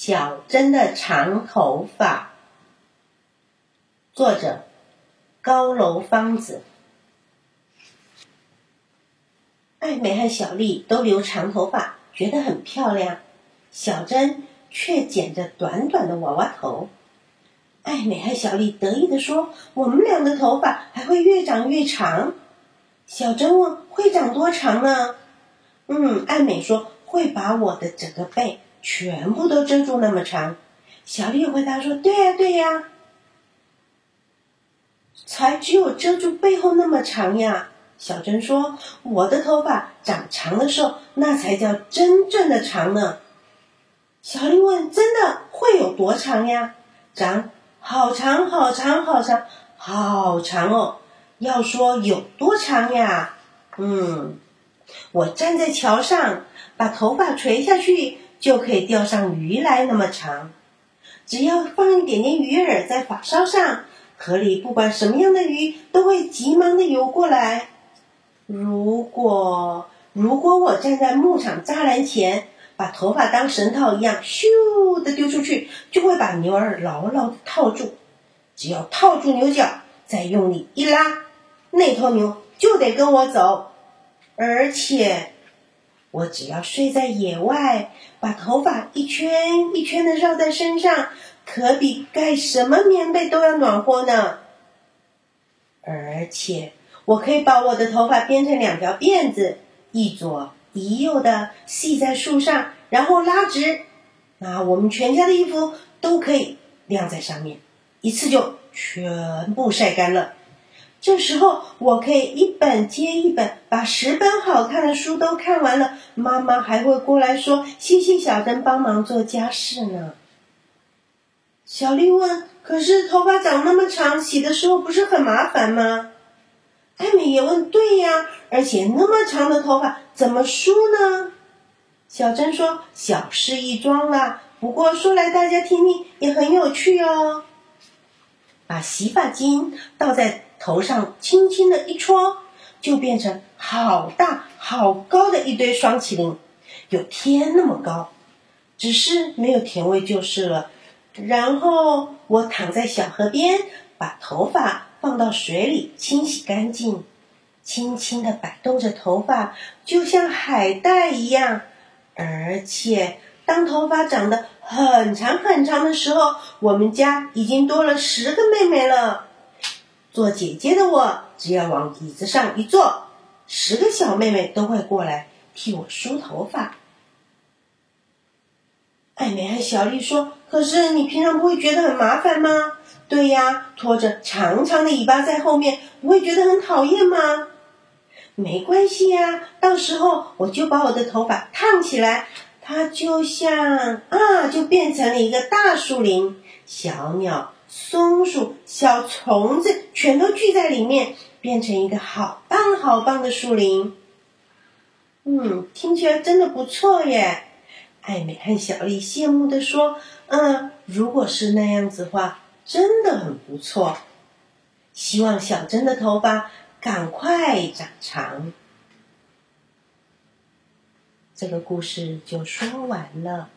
小珍的长头发，作者高楼芳子。艾美和小丽都留长头发，觉得很漂亮。小珍却剪着短短的娃娃头。艾美和小丽得意地说：“我们俩的头发还会越长越长。”小珍问：“会长多长呢？”嗯，艾美说：“会把我的整个背。”全部都遮住那么长，小丽回答说：“对呀，对呀，才只有遮住背后那么长呀。”小珍说：“我的头发长长的时候，那才叫真正的长呢。”小丽问：“真的会有多长呀？”长，好长，好长，好长，好长哦！要说有多长呀？嗯，我站在桥上，把头发垂下去。就可以钓上鱼来那么长，只要放一点点鱼饵在发梢上，河里不管什么样的鱼都会急忙的游过来。如果如果我站在牧场栅栏前，把头发当绳套一样咻的丢出去，就会把牛儿牢牢的套住。只要套住牛角，再用力一拉，那头牛就得跟我走，而且。我只要睡在野外，把头发一圈一圈的绕在身上，可比盖什么棉被都要暖和呢。而且，我可以把我的头发编成两条辫子，一左一右的系在树上，然后拉直，那我们全家的衣服都可以晾在上面，一次就全部晒干了。这时候，我可以一本接一本把十本好看的书都看完了。妈妈还会过来说：“谢谢小珍帮忙做家事呢。”小丽问：“可是头发长那么长，洗的时候不是很麻烦吗？”艾米也问：“对呀，而且那么长的头发怎么梳呢？”小珍说：“小事一桩啦，不过说来大家听听也很有趣哦。”把洗发精倒在。头上轻轻的一戳，就变成好大好高的一堆双麒麟，有天那么高，只是没有甜味就是了。然后我躺在小河边，把头发放到水里清洗干净，轻轻的摆动着头发，就像海带一样。而且当头发长得很长很长的时候，我们家已经多了十个妹妹了。做姐姐的我，只要往椅子上一坐，十个小妹妹都会过来替我梳头发。艾美和小丽说：“可是你平常不会觉得很麻烦吗？”“对呀，拖着长长的尾巴在后面，不会觉得很讨厌吗？”“没关系呀，到时候我就把我的头发烫起来，它就像啊，就变成了一个大树林，小鸟。”松鼠、小虫子全都聚在里面，变成一个好棒好棒的树林。嗯，听起来真的不错耶！艾美和小丽羡慕的说：“嗯，如果是那样子话，真的很不错。希望小珍的头发赶快长长。”这个故事就说完了。